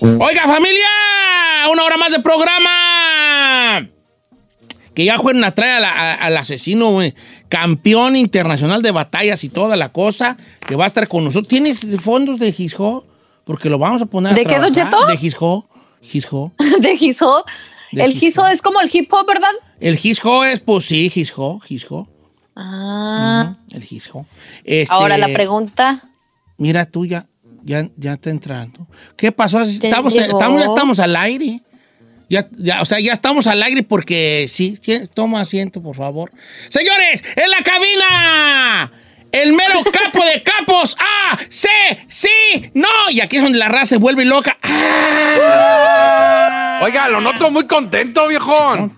Oiga, familia, una hora más de programa. Que ya fueron a traer al asesino, güey, campeón internacional de batallas y toda la cosa, que va a estar con nosotros. ¿Tienes fondos de Gisjo? Porque lo vamos a poner a ¿De qué, Don trabajar. Cheto? De Gisjo. Gisjo. de Giso. De El. Giso es como el hip hop, ¿verdad? El Gisjo es, pues sí, Gisjo, Gisjo. Ah. El Gisjo. Este, Ahora la pregunta. Mira tú ya, ya, está entrando. ¿Qué pasó? Ya Estamos, estamos, ya estamos al aire. Ya, ya, o sea, ya estamos al aire porque sí, sí, toma asiento, por favor. Señores, en la cabina, el mero capo de capos. ¡Ah! ¡Sí! ¡Sí! ¡No! Y aquí es donde la raza se vuelve loca. ¡Ah! Oiga, lo noto muy contento, viejón.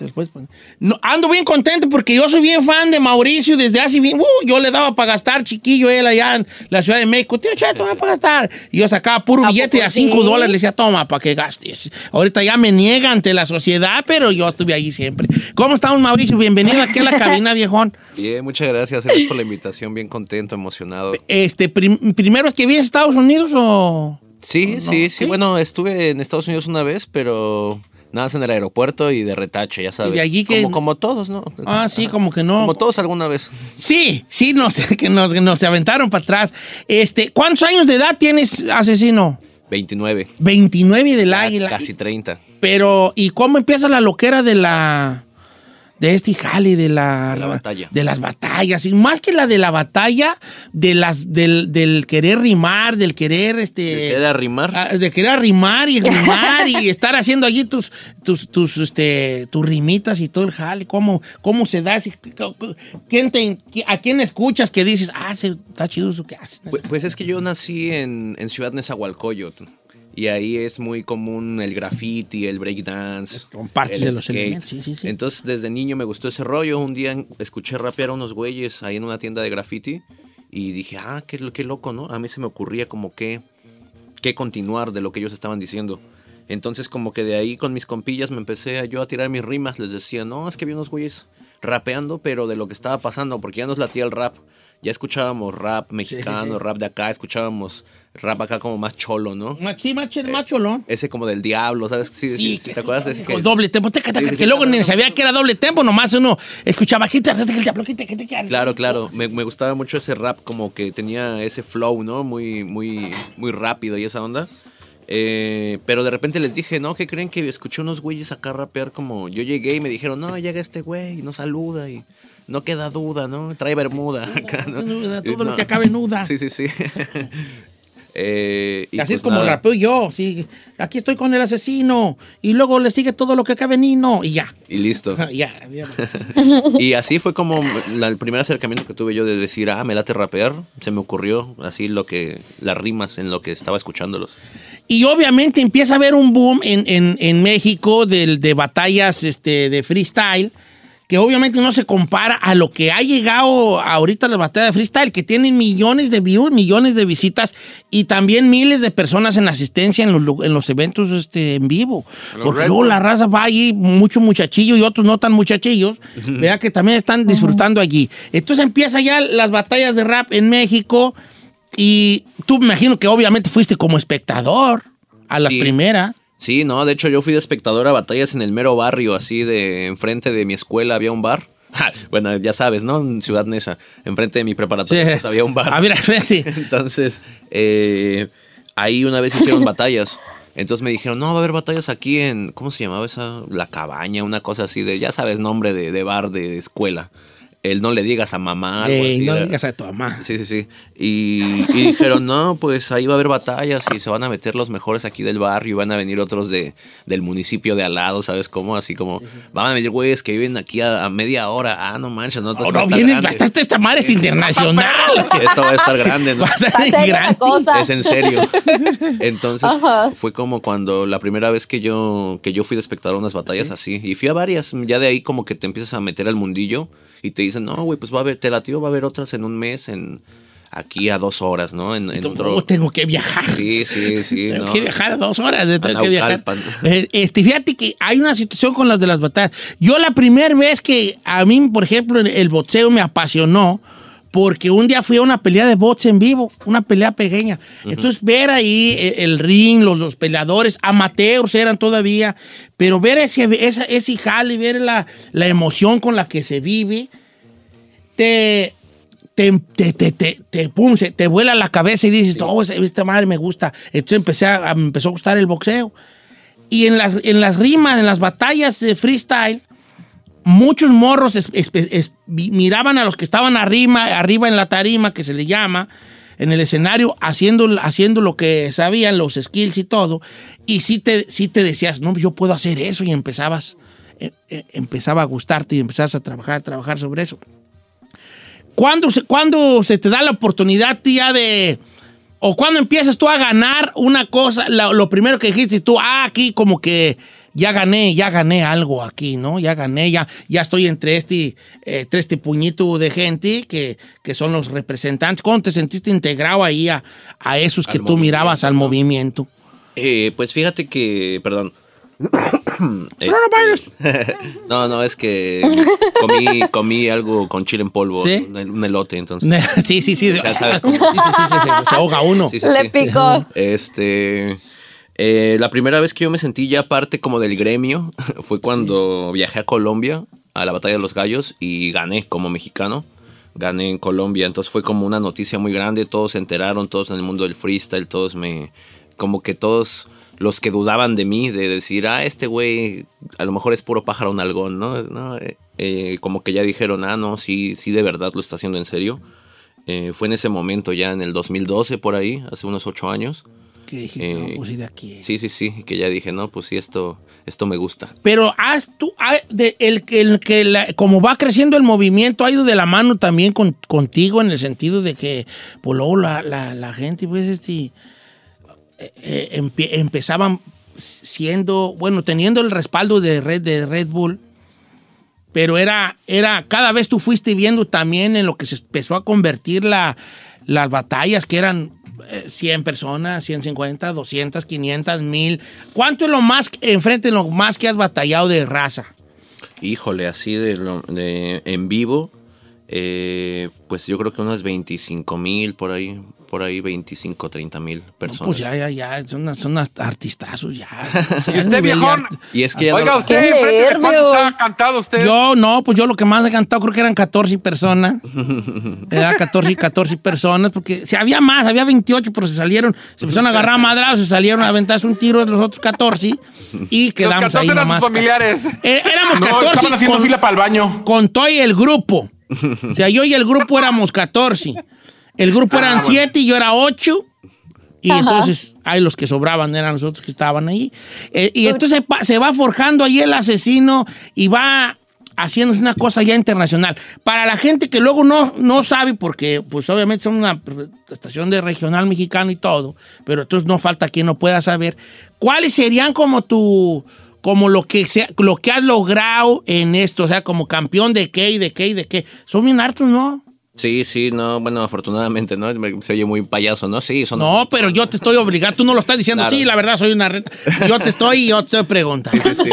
No, ando bien contento porque yo soy bien fan de Mauricio desde hace bien. Uh, yo le daba para gastar, chiquillo, él allá en la Ciudad de México. Tío Cheto, me para gastar. Y yo sacaba puro ¿A billete poco a 5 sí? dólares. Le decía, toma, para que gastes. Ahorita ya me niega ante la sociedad, pero yo estuve ahí siempre. ¿Cómo estamos, Mauricio? Bienvenido aquí a la cabina, viejón. Bien, muchas gracias. Gracias por la invitación. Bien contento, emocionado. Este, prim- ¿Primero es que vienes a Estados Unidos o...? Sí, no, sí, sí. Bueno, estuve en Estados Unidos una vez, pero nada más en el aeropuerto y de retache, ya sabes. de allí que- Como, como todos, ¿no? Ah, sí, como que no. Como todos alguna vez. Sí, sí, nos, que nos, que nos aventaron para atrás. Este, ¿Cuántos años de edad tienes, asesino? 29. 29 del águila. Casi 30. Pero, ¿y cómo empieza la loquera de la. De este jale, de la. De la batalla. De las batallas. Y más que la de la batalla, de las, del, del querer rimar, del querer, este. ¿Quieres arrimar? ah, de querer arrimar y rimar y estar haciendo allí tus, tus, tus, este, tus rimitas y todo el jale. ¿Cómo, cómo se da? ¿Quién te, ¿A quién escuchas que dices, ah, se, está chido eso que haces? Pu- Pues, es que yo nací en, en Ciudad Nezahualcóyotl. Y ahí es muy común el graffiti, el breakdance. Son partes de los skate. sí, sí, sí. Entonces, desde niño me gustó ese rollo. Un día escuché rapear a unos güeyes ahí en una tienda de graffiti. Y dije, ah, qué, qué loco, ¿no? A mí se me ocurría como que, que continuar de lo que ellos estaban diciendo. Entonces, como que de ahí con mis compillas me empecé a, yo a tirar mis rimas. Les decía, no, es que había unos güeyes rapeando, pero de lo que estaba pasando, porque ya nos latía el rap. Ya escuchábamos rap mexicano, rap de acá, escuchábamos rap acá como más cholo, ¿no? Sí, macho, macholón. Ese como del diablo, ¿sabes? Sí, sí, sí, ¿te acuerdas? de ese que- doble tempo, Sí, sí, que sí, luego ni sabía que era doble tempo, nomás uno escuchaba quita, quita, el diablo, quita, quita, quita. Claro, claro. Me, me gustaba mucho ese rap, como que tenía ese flow, ¿no? Muy, muy, muy rápido y esa onda. Eh, pero de repente les dije, no, ¿qué creen que escuché unos güeyes acá rapear como yo llegué y me dijeron, no, llega este güey y no saluda y no queda duda, ¿no? Trae bermuda acá, ¿no? Todo lo que acabe nuda. Sí, sí, sí. Eh, y Así es pues como nada. rapeo yo, sí. Aquí estoy con el asesino. Y luego le sigue todo lo que acabe Nino. Y ya. Y listo. ya. Y así fue como la- el primer acercamiento que tuve yo de decir, ah, me late rapear. Se me ocurrió así lo que, las rimas en lo que estaba escuchándolos. Y obviamente empieza a haber un boom en, en- en México del- de, batallas este, de freestyle, que obviamente no se compara a lo que ha llegado ahorita la batalla de freestyle, que tienen millones de views, millones de visitas y también miles de personas en asistencia en los, lu- en los eventos este, en vivo. Porque luego la raza va allí, mucho muchachillo y otros no tan muchachillos, vea que también están disfrutando allí. Entonces empieza ya las batallas de rap en México y tú me imagino que obviamente fuiste como espectador a las Sí. primeras. Sí, no, de hecho yo fui de espectador a batallas en el mero barrio, así de enfrente de mi escuela había un bar. Ja, bueno, ya sabes, ¿no? En Ciudad Neza, enfrente de mi preparatoria pues, había un bar. A ver, sí. Entonces, eh, ahí una vez hicieron batallas. Entonces me dijeron, no, va a haber batallas aquí en, ¿cómo se llamaba esa? La cabaña, una cosa así de, ya sabes, nombre de, de bar de escuela. El no le digas a mamá, algo Ey, así. no era- digas a tu mamá. Sí, sí, sí. Y, y dijeron, no, pues ahí va a haber batallas y se van a meter los mejores aquí del barrio y van a venir otros de, del municipio de al lado, ¿sabes cómo? Así como, van a venir güeyes que viven aquí a, a media hora. Ah, no manches, no, No, a no, estar viene grande. bastante esta madre es internacional. Esto va a estar grande, ¿no? Va a estar grande. cosa. Es en serio. Entonces fue como cuando la primera vez que yo, que yo fui de espectador a unas batallas así. Y fui a varias. Ya de ahí como que te empiezas a meter al mundillo y te dicen, no, güey, pues va a haber, te latió, va a haber otras en un mes, en aquí a dos horas, ¿no? En, en otro... Oh, tengo que viajar. Sí, sí, sí. Tengo no. que viajar a dos horas. eh, Tengo que viajar. Eh, Este, fíjate que hay una situación con las de las batallas. Yo la primera vez que a mí, por ejemplo, el boxeo me apasionó porque un día fui a una pelea de box en vivo, una pelea pequeña. Entonces, ver ahí eh, el, ring, los, los peleadores, amateurs eran todavía, pero ver ese, esa, ese jale, ver la, la emoción con la que se vive, te, te, te, te, te, te, pum, se- te vuela la cabeza y dices, oh, esta- madre me gusta. Entonces empecé a, a- me empezó a gustar el boxeo. Y en las, en las rimas, en las batallas de freestyle, muchos morros miraban a los que estaban arriba, en la tarima, que se le llama, en el escenario, haciendo, haciendo lo que sabían, los skills y todo. Y sí te, sí te decías, no, yo puedo hacer eso. Y empezabas, eh, eh, empezaba a gustarte y empezabas a trabajar, trabajar sobre eso. ¿Cuándo se, se te da la oportunidad, tía, de... O cuando empiezas tú a ganar una cosa, lo primero que dijiste tú, ah, aquí como que ya gané, ya gané algo aquí, ¿no? Ya gané, ya, ya estoy entre este, eh, entre este puñito de gente que, que son los representantes. ¿Cómo te sentiste integrado ahí a, a esos que Al tú mirabas al movimiento, movimiento? Eh, pues fíjate que, perdón. Este, no, no, es que comí, comí algo con chile en polvo, ¿Sí? un, un elote, entonces. sí, sí, sí. Ya sabes cómo. Sí, sí, sí, sí, sí, se ahoga uno. Sí, sí, Le sí. picó. Este. Eh, la primera vez que yo me sentí ya parte como del gremio fue cuando viajé a Colombia a la Batalla de los Gallos y gané como mexicano. Gané en Colombia, entonces fue como una noticia muy grande. Todos se enteraron, todos en el mundo del freestyle, todos me. Como que todos los que dudaban de mí, de decir, ah, este güey a lo mejor es puro pájaro un algón, ¿no? No, eh, eh, como que ya dijeron, ah, no, sí, sí, de verdad lo está haciendo en serio. Eh, fue en ese momento, ya en el 2012, por ahí, hace unos ocho años. Que no, Eh, pues sí, de aquí. Sí, sí, sí, que ya dije, no, pues sí, esto, esto me gusta. Pero has tú, ha- de- el, que- el que la- como va creciendo el movimiento, ha ido de la mano también con, contigo en el sentido de que, pues luego la, la- la gente, pues, este, eh, eh, empezaban siendo, bueno, teniendo el respaldo de Red, de Red Bull, pero era, era, cada vez tú fuiste viendo también en lo que se empezó a convertir la, las batallas, que eran 100 personas, 150, 200, 500, 1000. ¿Cuánto es lo más, enfrente lo más que has batallado de raza? Híjole, así de, lo- de- en vivo, eh, pues yo creo que unas 25 mil por ahí, por ahí 25, 30 mil personas. Pues ya, ya, ya, son, unas- son unas artistazos ya. ¿Y usted, viejón? Y es que ya Oiga, no- usted, ¡Qué ¿enfrente de cuántos ha cantado usted? Yo no, pues yo lo que más he cantado creo que eran 14 personas. Era 14 y 14 personas, porque si había más, había 28, pero se salieron, se empezaron a agarrar a madrados, se salieron a aventarse un tiro los otros 14 y Los quedamos 14 ahí eran nomás. sus familiares. Eh, éramos No, 14 estaban haciendo con, fila para el baño. con todo y el grupo. O sea, yo y el grupo éramos 14. El grupo Ah, eran bueno. 7 y yo era 8. Y Ajá. entonces, ahí los que sobraban eran los otros que estaban ahí. Eh, y entonces se pa- se va forjando ahí el asesino y va haciéndose una cosa ya internacional. Para la gente que luego no, no sabe, porque pues obviamente son una estación de regional mexicano y todo, pero entonces no falta quien no pueda saber, ¿cuáles serían como tu, como lo que, sea, lo que has logrado en esto? O sea, como campeón de qué y de qué y de qué. Son bien hartos, ¿no? Sí, sí, no, bueno, afortunadamente, ¿no? Se oye muy payaso, ¿no? Sí, son... No, pero yo te estoy obligando, tú no lo estás diciendo, Claro. sí, la verdad soy una reta. Yo te estoy, yo te estoy preguntando. Sí, sí.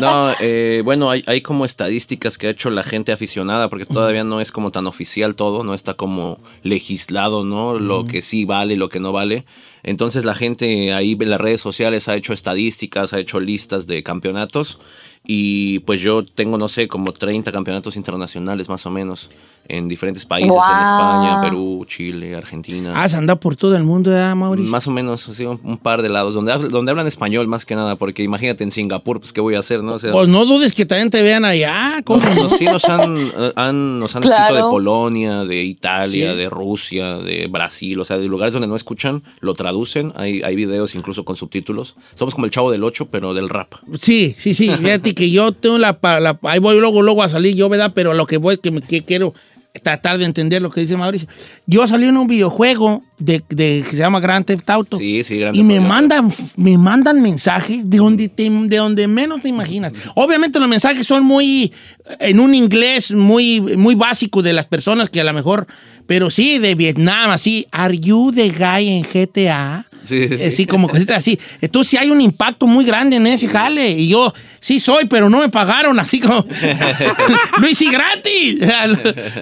No, eh, bueno, hay, hay como estadísticas que ha hecho la gente aficionada, porque todavía no es como tan oficial todo, no está como legislado, ¿no? Lo que sí vale, lo que no vale. Entonces la gente ahí en las redes sociales ha hecho estadísticas, ha hecho listas de campeonatos y pues yo tengo, no sé, como 30 campeonatos internacionales más o menos en diferentes países, en. España, Perú, Chile, Argentina. Has andado por todo el mundo, ¿verdad, Mauricio? Más o menos, así, un, un par de lados, donde, donde hablan español más que nada, porque imagínate en Singapur, pues qué voy a hacer, ¿no? O sea, Pues no dudes que también te vean allá. ¿cómo nos, no? nos- sí nos han, eh, han- nos han Claro. escrito de Polonia, de Italia, Sí. de Rusia, de Brasil, o sea, de lugares donde no escuchan, lo traducen, hay, hay videos incluso con subtítulos. Somos como el chavo del 8, pero del rap. Sí, sí, sí. Fíjate que yo tengo la, la- Ahí voy luego, luego a salir yo, ¿verdad? Pero lo que voy, que, me- que quiero tratar de entender lo que dice Mauricio. Yo salí en un videojuego de, de- que se llama Grand Theft Auto. Sí, sí, Grand Y me mandan, me mandan mensajes de donde, te- de donde menos te imaginas. Obviamente los mensajes son muy, en un inglés muy, muy básico de las personas que a lo mejor, pero sí, de Vietnam, así, ¿Are you the guy en GTA? Sí, sí, sí. Eh, sí, como cositas así. Entonces sí hay un impacto muy grande en ese jale. Y yo sí soy, pero no me pagaron así como... Luis y gratis.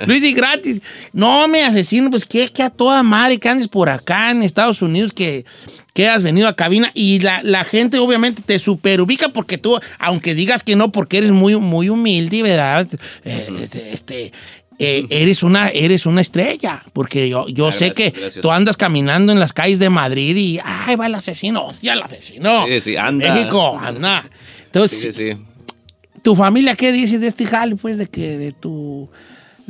Luis y gratis. No, me asesino, pues que, que a toda madre que andes por acá en Estados Unidos que, que has venido a cabina y la, la gente obviamente te superubica porque tú, aunque digas que no, porque eres muy, muy humilde, ¿verdad? Eh, este, este, eh, eres, una, eres una estrella, porque yo, yo Ah, sé gracias, que gracias. tú andas caminando en las calles de Madrid y, ay, va el asesino, hostia, el asesino. Sí, sí, anda. México, anda. Entonces, Sí, sí, sí. ¿tu familia qué dice de este jale, pues, de que de tu...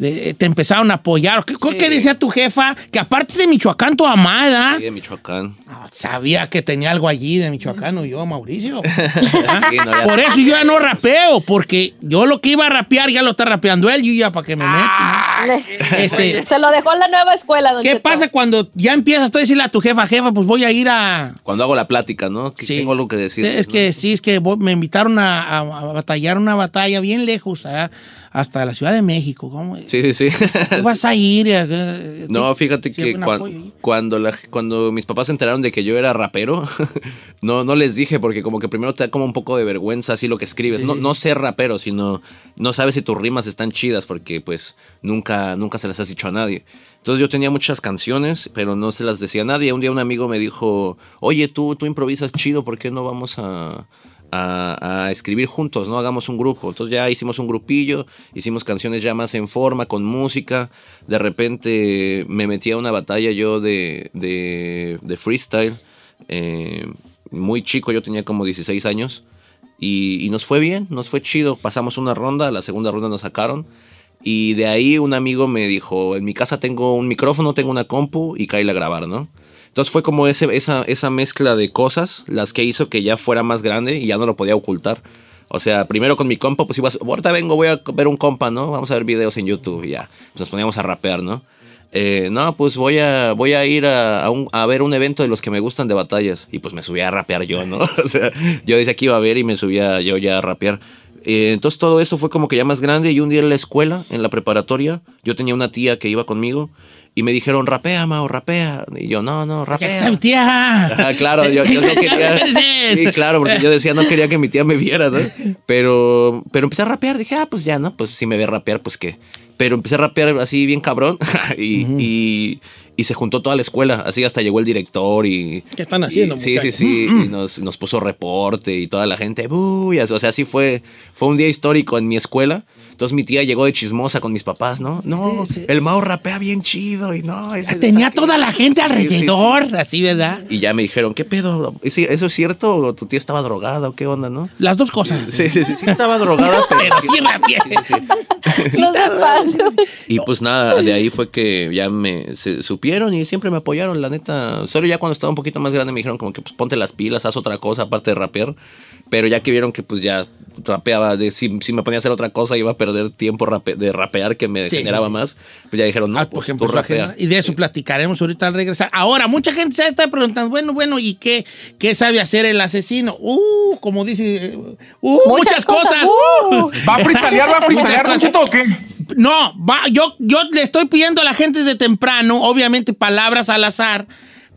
de- te empezaron a apoyar? ¿Qué, qué decía tu jefa? Que aparte de Michoacán, tu amada... Sí, de Michoacán. Ah, Sabía que tenía algo allí de Michoacán, o yo, Mauricio. Sí, no, ya- Por eso yo ya no rapeo, porque yo lo que iba a rapear ya lo está rapeando él, yo ya para que me Ah, meto. ¿no? Este, Se lo dejó en la nueva escuela, don ¿Qué Cheto. pasa cuando ya empiezas tú a decirle a tu jefa, jefa, pues voy a ir a... Cuando hago la plática, ¿no? Que Sí. tengo algo que decir. Es que sí, es que me invitaron a, a- a batallar una batalla bien lejos, allá, hasta la Ciudad de México. ¿Cómo? Sí, sí, sí. ¿Tú vas a ir? No, fíjate que cuan- cuando, la- cuando mis papás se enteraron de que yo era rapero, no, no les dije porque como que primero te da como un poco de vergüenza así lo que escribes. No, no ser rapero, sino no sabes si tus rimas están chidas porque pues nunca, nunca se las has dicho a nadie. Entonces yo tenía muchas canciones, pero no se las decía a nadie. Un día un amigo me dijo, oye, tú, tú improvisas chido, ¿por qué no vamos a, a, escribir juntos, ¿no? Hagamos un grupo. Entonces ya hicimos un grupillo, hicimos canciones ya más en forma, con música. De repente me metí a una batalla yo de, de, de freestyle. eh, muy chico, yo tenía como 16 años. Y, y nos fue bien, nos fue chido. Pasamos una ronda, la segunda ronda nos sacaron. Y de ahí un amigo me dijo, en mi casa tengo un micrófono, tengo una compu y caíle a grabar, ¿no? Entonces fue como ese, esa, esa mezcla de cosas las que hizo que ya fuera más grande y ya no lo podía ocultar. O sea, primero con mi compa, pues ibas, ahorita vengo, voy a ver un compa, ¿no? Vamos a ver videos en YouTube ya. Pues nos poníamos a rapear, ¿no? Eh, no, pues voy a, voy a ir a, a un- ver un evento de los que me gustan de batallas. Y pues me subí a rapear yo, ¿no? o sea, yo decía que iba a ver y me subía yo ya a rapear. Eh, entonces todo eso fue como que ya más grande y un día en la escuela, en la preparatoria, yo tenía una tía que iba conmigo y me dijeron, rapea, Mao, rapea. Y yo, no, no, está rapea. mi tía. Ah, claro, yo, yo no quería. Sí, claro, porque yo decía, no quería que mi tía me viera, ¿no? Pero, pero empecé a rapear, dije, ah, pues ya, ¿no? Pues si me ve rapear, pues qué. Pero empecé a rapear así bien cabrón y, y, y se juntó toda la escuela, así hasta llegó el director y... ¿Qué están haciendo, y- sí, sí, sí, y nos, nos puso reporte y toda la gente, "Bu", y así, o sea, sí fue, fue un día histórico en mi escuela. Entonces mi tía llegó de chismosa con mis papás, ¿no? No, Sí, sí. el Mao rapea bien chido y no... ese- Tenía toda la gente Sí, sí, sí. alrededor, así, ¿verdad? Y ya me dijeron, ¿qué pedo? ¿Sí- ¿Eso es cierto? ¿O tu tía estaba drogada o qué onda, no? Las dos cosas. Sí, sí, sí, sí estaba drogada, pero, Pero sí rapeé. Sí, sí. Y pues nada, de ahí fue que ya me se supieron y siempre me apoyaron, la neta. Solo ya cuando estaba un poquito más grande me dijeron como que pues ponte las pilas, haz otra cosa aparte de rapear. Pero ya que vieron que pues ya rapeaba, de, si, si me ponía a hacer otra cosa iba a perder tiempo rape- de rapear que me Sí. generaba más, pues ya dijeron, no, Ah, por pues ejemplo, tú rapea. y de eso platicaremos ahorita al regresar. Ahora, mucha gente se está preguntando, bueno, bueno, ¿y qué, qué sabe hacer el asesino? Uh, como dice, uh, muchas, cosas. Uh. ¿Va a freestylear, va a freestylear, cosas. Cheto, o qué? No, va, yo, yo le estoy pidiendo a la gente desde temprano, obviamente palabras al azar,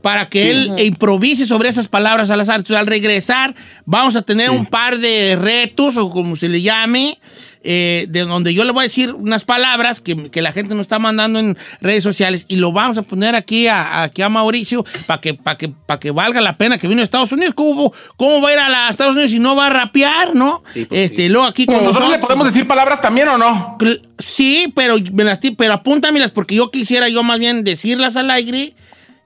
para que él improvise sobre esas palabras al azar. Entonces, al regresar, vamos a tener un par de retos, o como se le llame, eh, de donde yo le voy a decir unas palabras que, que la gente nos está mandando en redes sociales y lo vamos a poner aquí a, aquí a Mauricio para que, para que, para que valga la pena que vino a Estados Unidos. ¿Cómo, ¿Cómo va a ir a la- Estados Unidos si no va a rapear, no? Sí, pues este, sí. luego aquí con ¿Nosotros le podemos decir palabras también o no? Sí, pero, me las ti- pero apúntamelas porque yo quisiera yo más bien decirlas al aire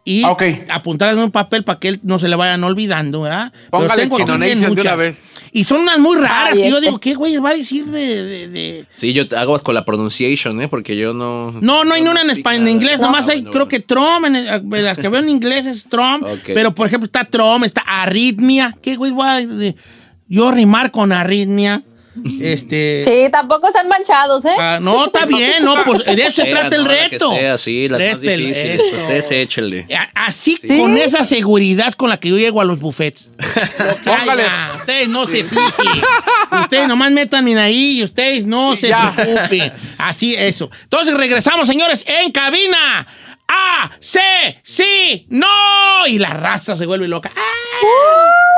y Ah, ok. apuntarlas en un papel para que él no se le vayan olvidando, ¿verdad? Pero Póngale tengo aquí bien de una muchas. vez. Y son unas muy raras Ay, que yo digo, ¿qué güey va a decir de...? de- de- Sí, yo te hago con la pronunciation, ¿eh? Porque yo no... No, no hay ni una en español, en inglés, Ah, nomás hay, bueno, creo bueno. que Trump, en las que veo en inglés es Trump, pero por ejemplo está Trump, está arritmia, ¿qué güey va a de- yo rimar con arritmia? Este... Sí, tampoco sean manchados, ¿eh? Ah, no, está bien, no, pues de eso se trata el la que reto. sea, sí, las más Este, difíciles. eso. Ustedes échenle. A- Así, con esa seguridad con la que yo llego a los buffets. Póngale. ustedes no se fijen. Ustedes nomás métanme ahí y ustedes no se ya. preocupen. Así, eso. Entonces regresamos, señores, en cabina. ¡Ah! ¡Sí! ¡Sí! ¡No! Y la raza se vuelve loca. ¡Ah!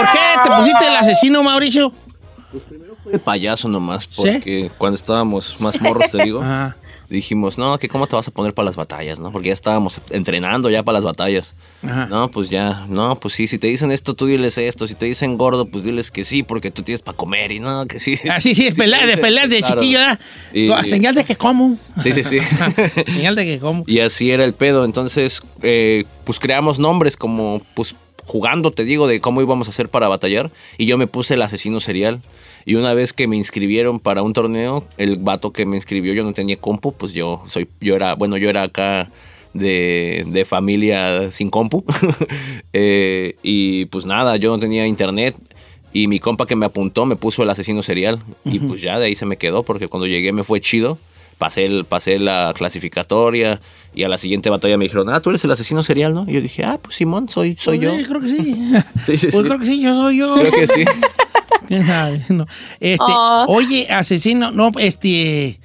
¿Por qué te pusiste el asesino, Mauricio? De payaso nomás, porque cuando estábamos más morros, te digo, Ajá. dijimos, no, que cómo te vas a poner para las batallas, ¿no? Porque ya estábamos entrenando ya para las batallas. Ajá. No, pues ya, no, pues sí, si te dicen esto, tú diles esto. Si te dicen gordo, pues diles que sí, porque tú tienes para comer y no, que sí. Ah, sí, sí, es te pelea, de peleas de claro. chiquillo. Y- Señal de que como. Sí, sí, sí. Señal de que como. Y así era el pedo. Entonces, eh, pues creamos nombres como, pues jugando, te digo, de cómo íbamos a hacer para batallar. Y yo me puse el asesino serial. Y una vez que me inscribieron para un torneo, el vato que me inscribió, yo no tenía compu, pues yo soy, yo era, bueno, yo era acá de, de familia sin compu. Eh, y pues nada, yo no tenía internet. Y mi compa que me apuntó me puso el asesino serial. Y pues ya de ahí se me quedó, porque cuando llegué me fue chido. Pasé, el, pasé la clasificatoria y a la siguiente batalla me dijeron, ah, tú eres el asesino serial, ¿no? Y yo dije, ah, pues Simón, soy, soy yo. Sí, creo que sí. Sí, sí, Pues sí. creo que sí, yo soy yo. Creo que sí. Este, Ah. Oye, asesino, no, este.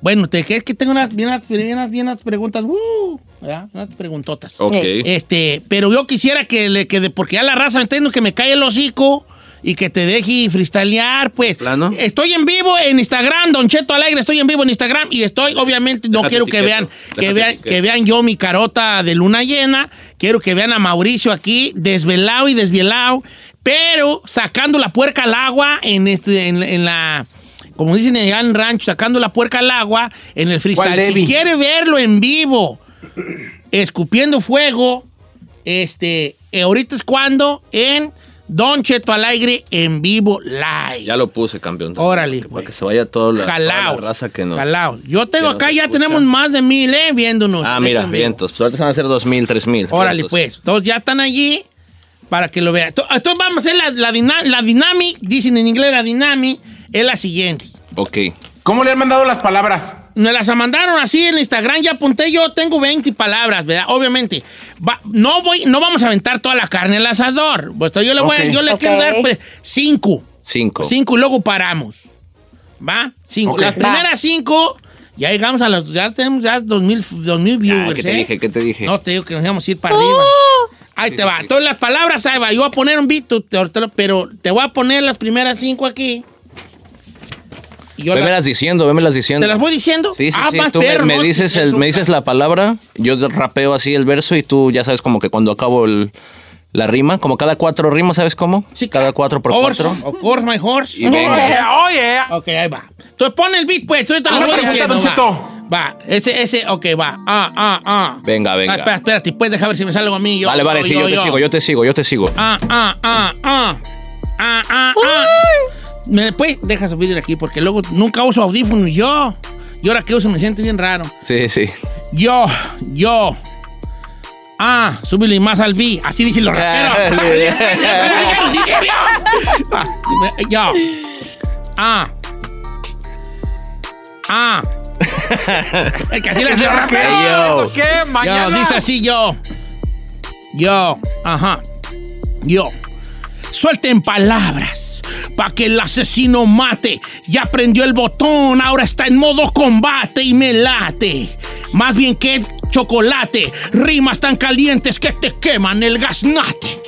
Bueno, te crees que tengo unas, bien, bien, bien unas preguntas. Uh, ¿verdad? Unas preguntotas. Ok. Este, pero yo quisiera que le quede, porque ya la raza entiendo que me cae el hocico y que te deje freestylear, pues. ¿Plano? Estoy en vivo en Instagram, Don Cheto Alegre, estoy en vivo en Instagram y estoy, obviamente, no Déjate quiero que vean, que vean, etiqueto. que vean yo mi carota de luna llena, quiero que vean a Mauricio aquí, desvelado y desvelado, pero sacando la puerca al agua en, este, en, en la... Como dicen allá en rancho, sacando la puerca al agua en el freestyle. ¿Cuál, Si quiere verlo en vivo, escupiendo fuego, este, eh, ahorita es cuando en Don Cheto al aire en vivo live. Ya lo puse, campeón. Órale, Para que se vaya toda la, toda la Jalaos. raza que nos... jalaos. Yo tengo acá, ya escucha. tenemos más de mil, ¿eh? Viéndonos. Ah, mira, vientos. Pues ahorita se van a hacer dos mil, tres mil. Órale, vientos. pues. Todos ya están allí para que lo vean. To- Entonces vamos a hacer la, la, la dynamic, dicen en inglés la dynamic, es la siguiente. Ok. ¿Cómo le han mandado las palabras? Me las mandaron así en Instagram, ya apunté yo, tengo 20 palabras, ¿verdad? Obviamente, va- no voy, no vamos a aventar toda la carne al asador. Pues yo le voy, a- Ok. yo le quiero dar pues, cinco. Cinco. Cinco y luego paramos. ¿Va? Cinco. Las Va. primeras cinco, ya llegamos a los, ya tenemos ya dos mil, dos mil Ah, viewers. ¿Qué te ¿eh? dije? ¿Qué te dije? No, te digo que nos íbamos a ir para arriba. Ahí te va. Todas las palabras, ahí va. Yo voy a poner un beat, pero te voy a poner las primeras cinco aquí. Y yo Vémelas las- diciendo, vémelas diciendo. ¿Te las voy diciendo? Sí, sí, ah, sí. más Tú me, perro, me ¿no? dices el, me dices la palabra, yo rapeo así el verso y tú ya sabes como que cuando acabo el- la rima, como cada cuatro rimas, ¿sabes cómo? Sí, cada cuatro por horse, cuatro. Of course, my horse. Y venga. Oh, yeah. Ok, ahí va. Entonces pon el beat, pues. Tú te lo voy diciendo. Va. Ese, ese, ok, va. Ah, ah, ah. Venga, venga. Ah, espera, espérate. Puedes dejar ver si me sale algo a mí. Yo, vale, vale, sí, yo, te sigo, yo te sigo, yo te sigo. Ah, ah, ah, ah. Ah, ah, ah. ¿Me puedes? Deja subir aquí porque luego nunca uso audífonos yo. Y ahora que uso me siento bien raro. Sí, sí. Yo, yo. Ah, súbele más al B. Así dicen los raperos. Yo. Ah. Ah. Es que así le hacen los raperos. Hey, yo. ¿Qué? Yo, Mañana. dice así yo. Yo, ajá. Yo. Suelten palabras para que el asesino mate. Ya prendió el botón, ahora está en modo combate y me late. Más bien que chocolate. Rimas tan calientes que te queman el gaznate.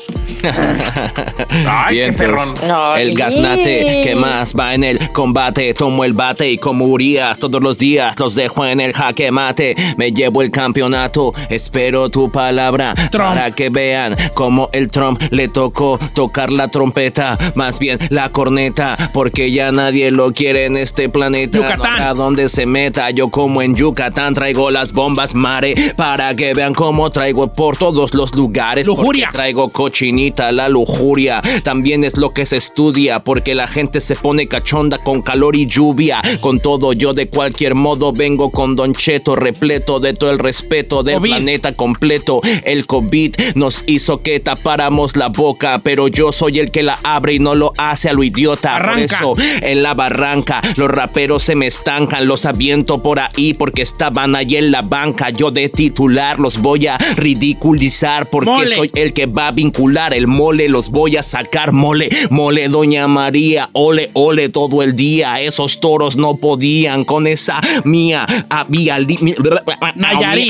Ay, qué perrón. El gaznate que más va en el combate. Tomo el bate y como Urias todos los días los dejo en el jaque mate. Me llevo el campeonato. Espero tu palabra Trump. para que vean cómo el Trump le tocó tocar la trompeta, más bien la corneta, porque ya nadie lo quiere en este planeta. Yucatán. No a donde se meta, yo como en Yucatán traigo las bombas mare para que vean cómo traigo por todos los lugares. Lujuria. Traigo la lujuria. También es lo que se estudia, porque la gente se pone cachonda con calor y lluvia. Con todo, yo de cualquier modo vengo con Don Cheto, repleto de todo el respeto del COVID. planeta completo. El COVID nos hizo que tapáramos la boca, pero yo soy el que la abre y no lo hace a lo idiota. Arranca. Por eso, en la barranca, los raperos se me estancan, los aviento por ahí porque estaban ahí en la banca. Yo de titular los voy a ridiculizar porque Mole. soy el que va a vincular el mole, los voy a sacar mole, mole, doña María, ole, ole todo el día. Esos toros no podían con esa mía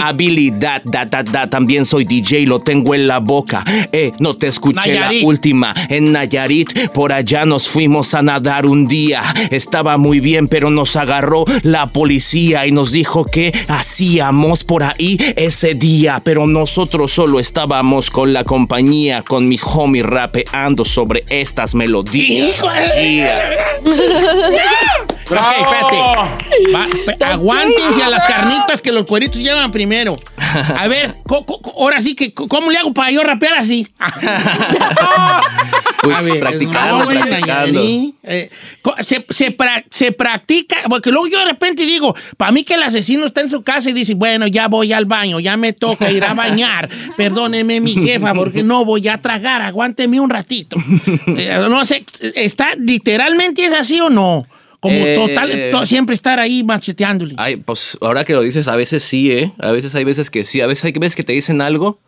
habilidad. Da, da, da. También soy DJ, lo tengo en la boca. Eh, no te escuché Nayarit. la última en Nayarit. Por allá nos fuimos a nadar un día. Estaba muy bien, pero nos agarró la policía y nos dijo que hacíamos por ahí ese día. Pero nosotros solo estábamos con la compañía, con mis homies rapeando sobre estas melodías. Yeah. Ok, espérate. Va, aguántense a las carnitas que los cueritos llevan primero. A ver, co- co- co- ahora sí que, ¿cómo le hago para yo rapear así? Pues A ver, practicando, no, practicando. Eh, se, se pra- se practica, porque luego yo de repente digo, para mí que el asesino está en su casa y dice, bueno, ya voy al baño, ya me toca ir a bañar, perdóneme mi jefa, porque no voy a tragar, aguánteme un ratito. Eh, no sé, ¿está literalmente es así o no? Como Eh, total, to- siempre estar ahí macheteándole. Ay, pues ahora que lo dices, a veces sí, ¿eh? A veces hay veces que sí, a veces hay veces que te dicen algo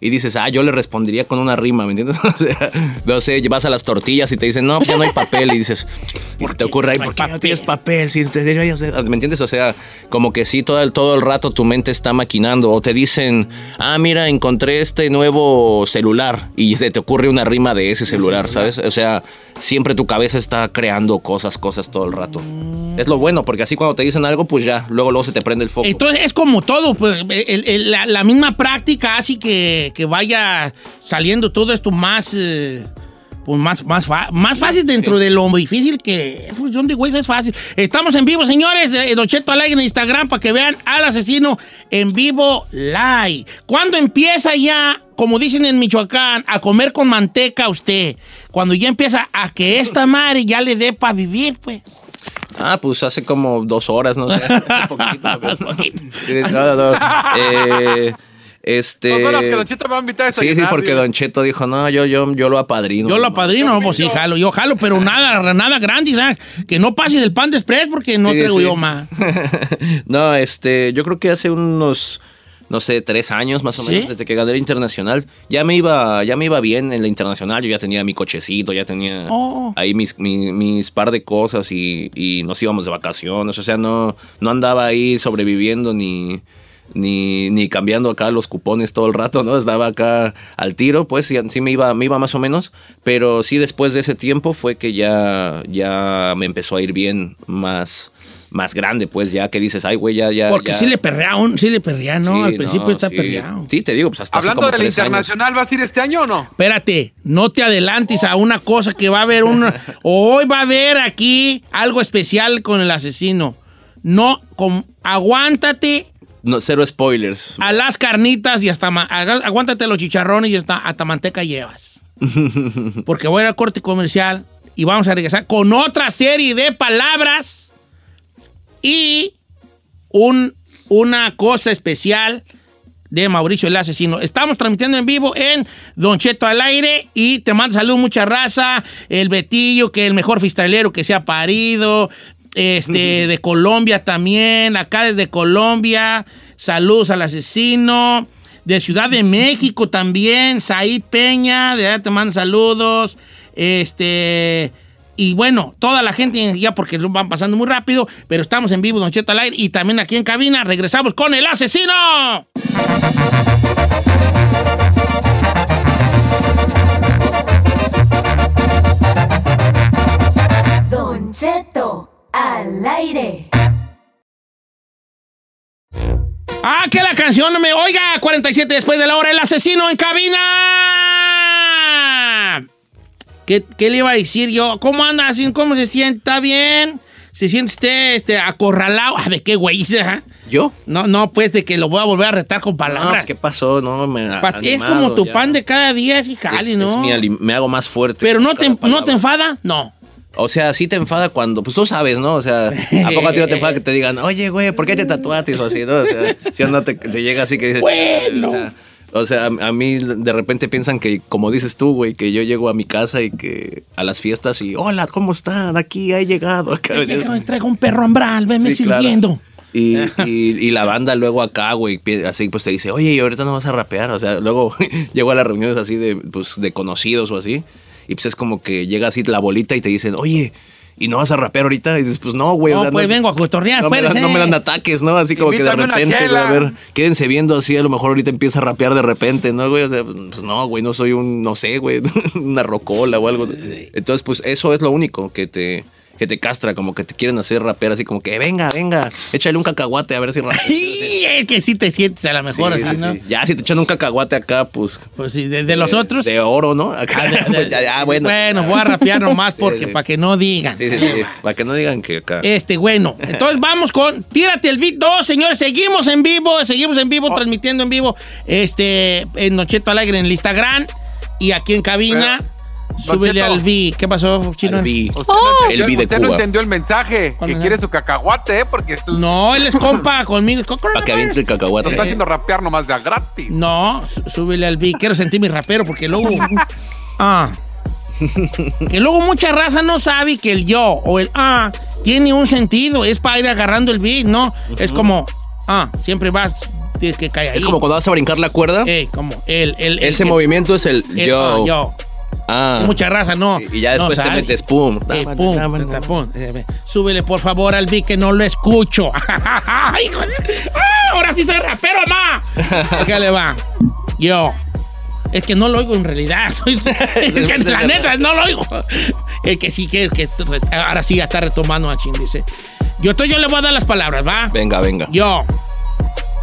y dices, ah, yo le respondería con una rima, ¿me entiendes? O sea, no sé, vas a las tortillas y te dicen, no, pues ya no hay papel y dices, y te ocurre hay ¿por qué no tienes papel? Si te deberías de-". ¿Me entiendes? O sea, como que sí, todo el, todo el rato tu mente está maquinando o te dicen, ah, mira, encontré este nuevo celular y se te ocurre una rima de ese celular, ¿sabes? O sea, siempre tu cabeza está creando cosas, cosas todo el rato. Es lo bueno, porque así cuando te dicen algo, pues ya, luego, luego se te prende el foco. Entonces es como todo, pues, el- el- la, la misma práctica hace que, que vaya saliendo todo esto más, eh, pues más, más, más fácil dentro de lo difícil que es. Pues, John de Weiss es fácil. Estamos en vivo, señores, eh, Don Cheto al aire en Instagram para que vean al asesino en vivo live. ¿Cuándo empieza ya, como dicen en Michoacán, a comer con manteca usted? Cuando ya empieza a que esta madre ya le dé para vivir, pues. Ah, pues hace como dos horas, no sé. Hace poquito. Sí, no, no, no. Eh, este. Dos horas que Don Cheto me va a invitar a Sí, sí, porque. Don Cheto dijo, no, yo, yo, yo lo apadrino. Yo lo apadrino, pues sí, jalo, yo jalo, pero nada, nada grande, ¿sabes? que no pase del pan de express porque no Sí, traigo sí. yo más. no, este, yo creo que hace unos, no sé, tres años más o ¿Sí? menos, desde que gané la internacional, ya me iba, ya me iba bien en la internacional, yo ya tenía mi cochecito, ya tenía Oh. ahí mis, mi- mis par de cosas y, y nos íbamos de vacaciones, o sea, no, no andaba ahí sobreviviendo ni... Ni, ni cambiando acá los cupones todo el rato, ¿no? Estaba acá al tiro, pues sí, sí me iba, me iba más o menos, pero sí después de ese tiempo fue que ya, ya me empezó a ir bien más, más grande, pues ya que dices, ay, güey, ya, ya. Porque ya. sí le perrea, un- sí le perrea, ¿no? Sí, Al principio no, está sí. perreado. Sí, te digo, pues hasta Hablando como de la tres años. internacional, ¿vas a ir este año o no? Espérate, no te adelantes a una cosa que va a haber una. Hoy va a haber aquí algo especial con el asesino. No, con- aguántate No, cero spoilers. a las carnitas y hasta. Aguántate los chicharrones y hasta, hasta manteca llevas. Porque voy a ir al corte comercial y vamos a regresar con otra serie de palabras y un, una cosa especial de Mauricio el Asesino. Estamos transmitiendo en vivo en Don Cheto al aire y te mando salud, mucha raza. El Betillo, que es el mejor fistalero que se ha parido este, de Colombia también, acá desde Colombia, saludos al asesino, de Ciudad de México también, Said Peña, de allá te mando saludos, este... Y bueno, toda la gente, ya porque van pasando muy rápido, pero estamos en vivo, Don Cheto al aire, y también aquí en cabina. Regresamos con El Asesino. Don Cheto al aire. Ah, que la canción no me oiga. 47 después de la hora, el asesino en cabina. ¿Qué, le iba a decir yo? ¿Cómo anda? ¿Cómo se sienta? ¿Bien? ¿Se siente usted este, acorralado? Ah, ¿De qué güey? ¿eh? ¿Yo? No, no, pues de que lo voy a volver a retar con palabras. Pues, ¿qué pasó? No, me animado, Es como tu pan de cada día, es hija, ¿no? Me hago más fuerte. ¿Pero no te, no te enfada? No. O sea, sí te enfada cuando, pues tú sabes, ¿no? O sea, ¿a poco a ti no te enfada que te digan, oye, güey, ¿por qué te tatuaste? O así, ¿no? O sea, si no te, te llega así que dices, Bueno. o sea, o sea, a, mí de repente piensan que, como dices tú, güey, que yo llego a mi casa y que a las fiestas y, hola, ¿cómo están? Aquí he llegado. Acá, Me traigo un perro hambral, venme Sí, claro. sirviendo. Y, y- y la banda luego acá, güey, así pues te dice, oye, y ahorita no vas a rapear. O sea, luego llego a las reuniones así de, pues, de conocidos o así. Y pues es como que llega así la bolita y te dicen, oye, ¿y no vas a rapear ahorita? Y dices, pues no, güey. No, o sea, pues es- vengo a cotorrear, no me, dan, espérese. no me dan ataques, ¿no? Así como que de repente, güey, a ver, quédense viendo así, a lo mejor ahorita empieza a rapear de repente, ¿no, güey? O sea, pues, pues, no, güey, no soy un, no sé, güey, una rocola o algo. Entonces, pues eso es lo único que te, que te castra, como que te quieren hacer rapear así como que, venga, venga, échale un cacahuate a ver si rapeas. Y es que sí te sientes a lo mejor Sí, así, sí, ¿no? sí. Ya, si te echan un cacahuate acá, pues. Pues sí, de, de los de- otros. De oro, ¿no? Acá, Ah, de- de- pues, ya, ya, bueno. voy a rapear nomás Sí, porque sí. para que no digan. Sí, sí, sí. Para que no digan que acá. Este, bueno, entonces vamos con Tírate el beat 2, señores. Seguimos en vivo, seguimos en Oh. vivo, transmitiendo en vivo. Este, en Nocheto Alegre en el Instagram y aquí en cabina. Súbele al beat. ¿Qué pasó, chino? El vi. Usted, no, El entendió, vi de usted no entendió el mensaje, ¿Cuál que quiere su cacahuate, ¿eh? Porque No, él es compa conmigo. Para que aviente el lo cacahuate. está haciendo rapear nomás de gratis. No, sú- súbele al beat. Quiero sentir mi rapero porque luego. Ah. Que luego mucha raza no sabe que el yo o el ah tiene un sentido. Es para ir agarrando el beat, ¿no? Es como ah, siempre vas, tienes que caer ahí. Es como cuando vas a brincar la cuerda. Eh, como el. el, el ese movimiento es el el, yo. ah, yo. Ah. Mucha raza, no. Y ya después no te metes pum. Eh, pum, pum. Eh, Súbele por favor al beat que no lo escucho. Ah, ahora sí soy rapero, ma. ¿Qué le va? Yo. Es que no lo oigo en realidad. es que la neta no lo oigo. El que sí que, que ahora sí ya está retomando a Chin, dice. Yo, estoy, yo le voy a dar las palabras, ¿va? Venga, venga. Yo.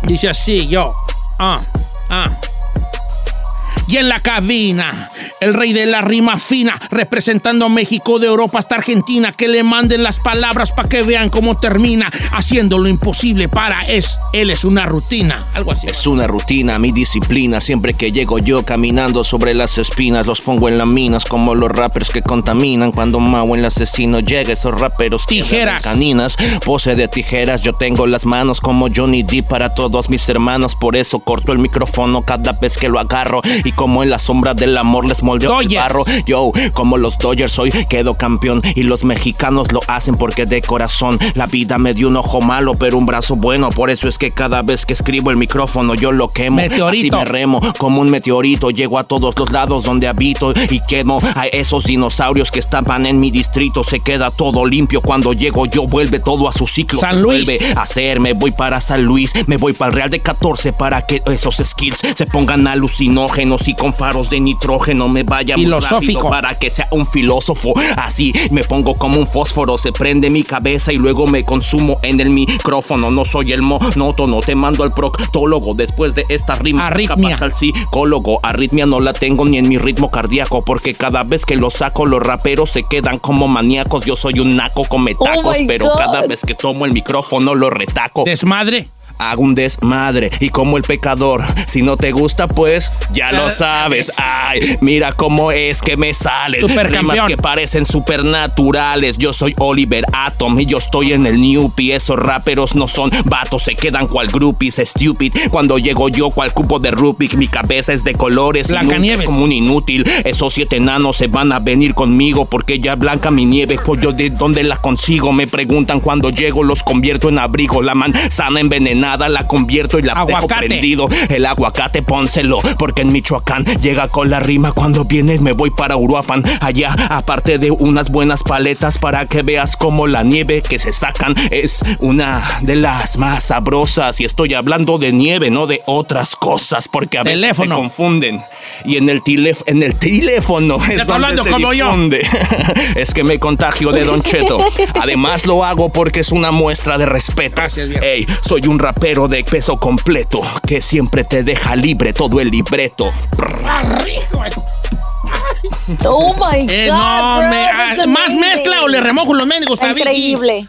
Dice así, yo. Ah, ah. Y en la cabina, el rey de la rima fina, representando a México de Europa hasta Argentina, que le manden las palabras para que vean cómo termina, haciendo lo imposible para es, él es una rutina, algo así. Es una rutina, mi disciplina. Siempre que llego yo caminando sobre las espinas, los pongo en las minas como los rappers que contaminan. Cuando Mau el asesino llega, esos raperos Tijeras. caninas. Pose de tijeras, yo tengo las manos como Johnny D para todos mis hermanos. Por eso corto el micrófono cada vez que lo agarro. Y como en la sombra del amor les moldeo el barro. Yo, como los Dodgers, hoy quedo campeón. Y los mexicanos lo hacen porque de corazón la vida me dio un ojo malo, pero un brazo bueno. Por eso es que cada vez que escribo el micrófono yo lo quemo. Meteorito. Así me remo como un meteorito. Llego a todos los lados donde habito y quemo a esos dinosaurios que estaban en mi distrito. Se queda todo limpio cuando llego yo. Vuelve todo a su ciclo. San Luis. Vuelve a hacer. Me voy para San Luis. Me voy para el Real de 14 para que esos skills se pongan alucinógenos y con faros de nitrógeno me vaya muy Filosófico. rápido para que sea un filósofo. Así me pongo como un fósforo, se prende mi cabeza y luego me consumo en el micrófono. No soy el monótono, te mando al proctólogo después de esta rima. Arritmia. Al psicólogo. Arritmia no la tengo ni en mi ritmo cardíaco porque cada vez que lo saco los raperos se quedan como maníacos. Yo soy un naco come Oh tacos, my pero God. cada vez que tomo el micrófono lo retaco. Desmadre. Hago un desmadre y como el pecador. Si no te gusta, pues ya lo sabes. Ay, mira cómo es que me salen rimas que parecen supernaturales. Yo soy Oliver Atom y yo estoy en el Newpie. Esos raperos no son vatos, se quedan cual groupies, stupid. Cuando llego yo, cual cupo de Rubik, mi cabeza es de colores. nunca Blancanieves. como un inútil. Esos siete enanos se van a venir conmigo porque ya blanca mi nieve. Pues yo de dónde la consigo. Me preguntan cuando llego, los convierto en abrigo. La manzana envenenada la convierto y la dejo Aguacate. prendido. El aguacate pónselo porque en Michoacán llega con la rima. Cuando vienes me voy para Uruapan. Allá, aparte de unas buenas paletas para que veas cómo la nieve que se sacan es una de las más sabrosas. Y estoy hablando de nieve, no de otras cosas porque a veces Teléfono. se confunden. Y en el, en el teléfono es donde hablando se como yo. difunde. es que me contagio de Don Cheto. Además lo hago porque es una muestra de respeto. Gracias. Ey, soy un rapero de peso completo que siempre te deja libre todo el libreto. Oh my Eh, God. no, bro, me- ah, ¿Más mezcla o le remojo los mendigos Está increíble.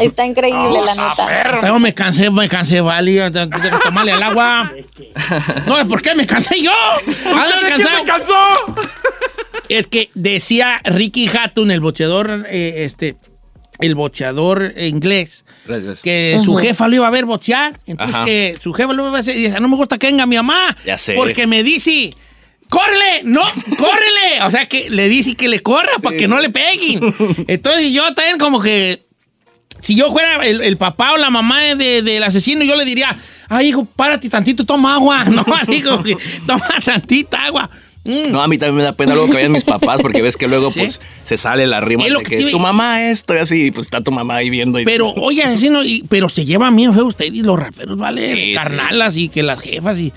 Está increíble, la neta. Tengo, me cansé, me cansé, que tomarle al agua. No, ¿por qué me cansé yo? Ando ¿De qué cansado. se cansó? Es que decía Ricky Hatton, el boxeador, eh, este, el boxeador inglés, Gracias. que su jefa lo iba a ver boxear. Entonces Ajá. que su jefa lo iba a ver y dice, no me gusta que venga mi mamá. Ya sé. Porque me dice, córrele, no, córrele. O sea que le dice que le corra para que no le peguen. Entonces yo también como que... Si yo fuera el, el papá o la mamá de- del asesino, yo le diría, ay, hijo, párate tantito, toma agua. No, así como que toma tantita agua. Mm. No, a mí también me da pena luego que vayan mis papás porque ves que luego ¿Sí? pues se sale la rima de que que, tu mamá esto y así, pues está tu mamá ahí viendo. Y, Pero, oye, asesino, y- pero se lleva bien feo usted y los raperos, ¿vale? Sí, Carnalas y que las jefas y...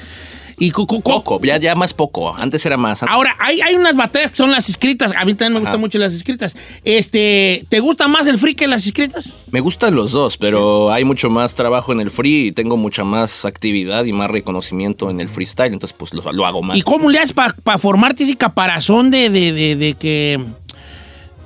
y cu- poco, ya, ya más poco. Antes era más. Ahora, hay, hay unas batallas que son las escritas. A mí también me gustan Ajá. mucho las escritas. Este, ¿Te gusta más el free que las escritas? Me gustan los dos, pero hay mucho más trabajo en el free y tengo mucha más actividad y más reconocimiento en el freestyle, entonces pues lo, lo hago más. ¿Y cómo le haces para formarte ese caparazón de, de, de, de que...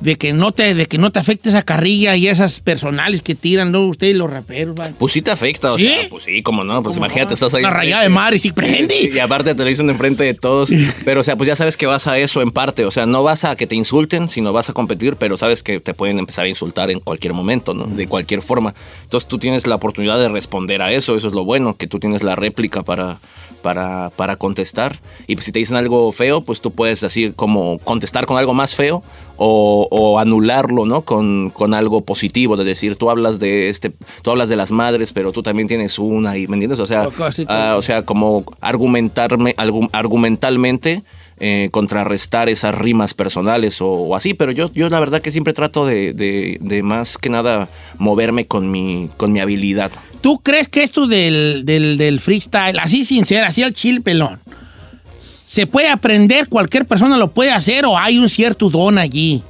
De que, no te, de que no te afecte esa carrilla y esas personales que tiran, ¿no? Ustedes los raperos, ¿vale? Pues sí te afecta, o ¿Sí? sea, pues sí, como no, pues ¿Cómo imagínate, no? estás ahí. Una rayada de mar y sí, prende. Sí, y aparte te lo dicen enfrente de todos, pero o sea, pues ya sabes que vas a eso en parte, o sea, no vas a que te insulten, sino vas a competir, pero sabes que te pueden empezar a insultar en cualquier momento, ¿no? De cualquier forma. Entonces tú tienes la oportunidad de responder a eso, eso es lo bueno, que tú tienes la réplica para, para, para contestar. Y pues si te dicen algo feo, pues tú puedes decir como contestar con algo más feo o, o anularlo, ¿no? Con, con algo positivo, de decir, tú hablas de este, tú hablas de las madres, pero tú también tienes una, y ¿me entiendes? O sea, que- ah, o sea, como argumentarme, argumentalmente eh, contrarrestar esas rimas personales o, o así, pero yo, yo la verdad que siempre trato de, de- de más que nada moverme con mi, con mi habilidad. ¿Tú crees que esto del, del, del freestyle, así sincera, así al chile pelón, se puede aprender, cualquier persona lo puede hacer o hay un cierto don allí?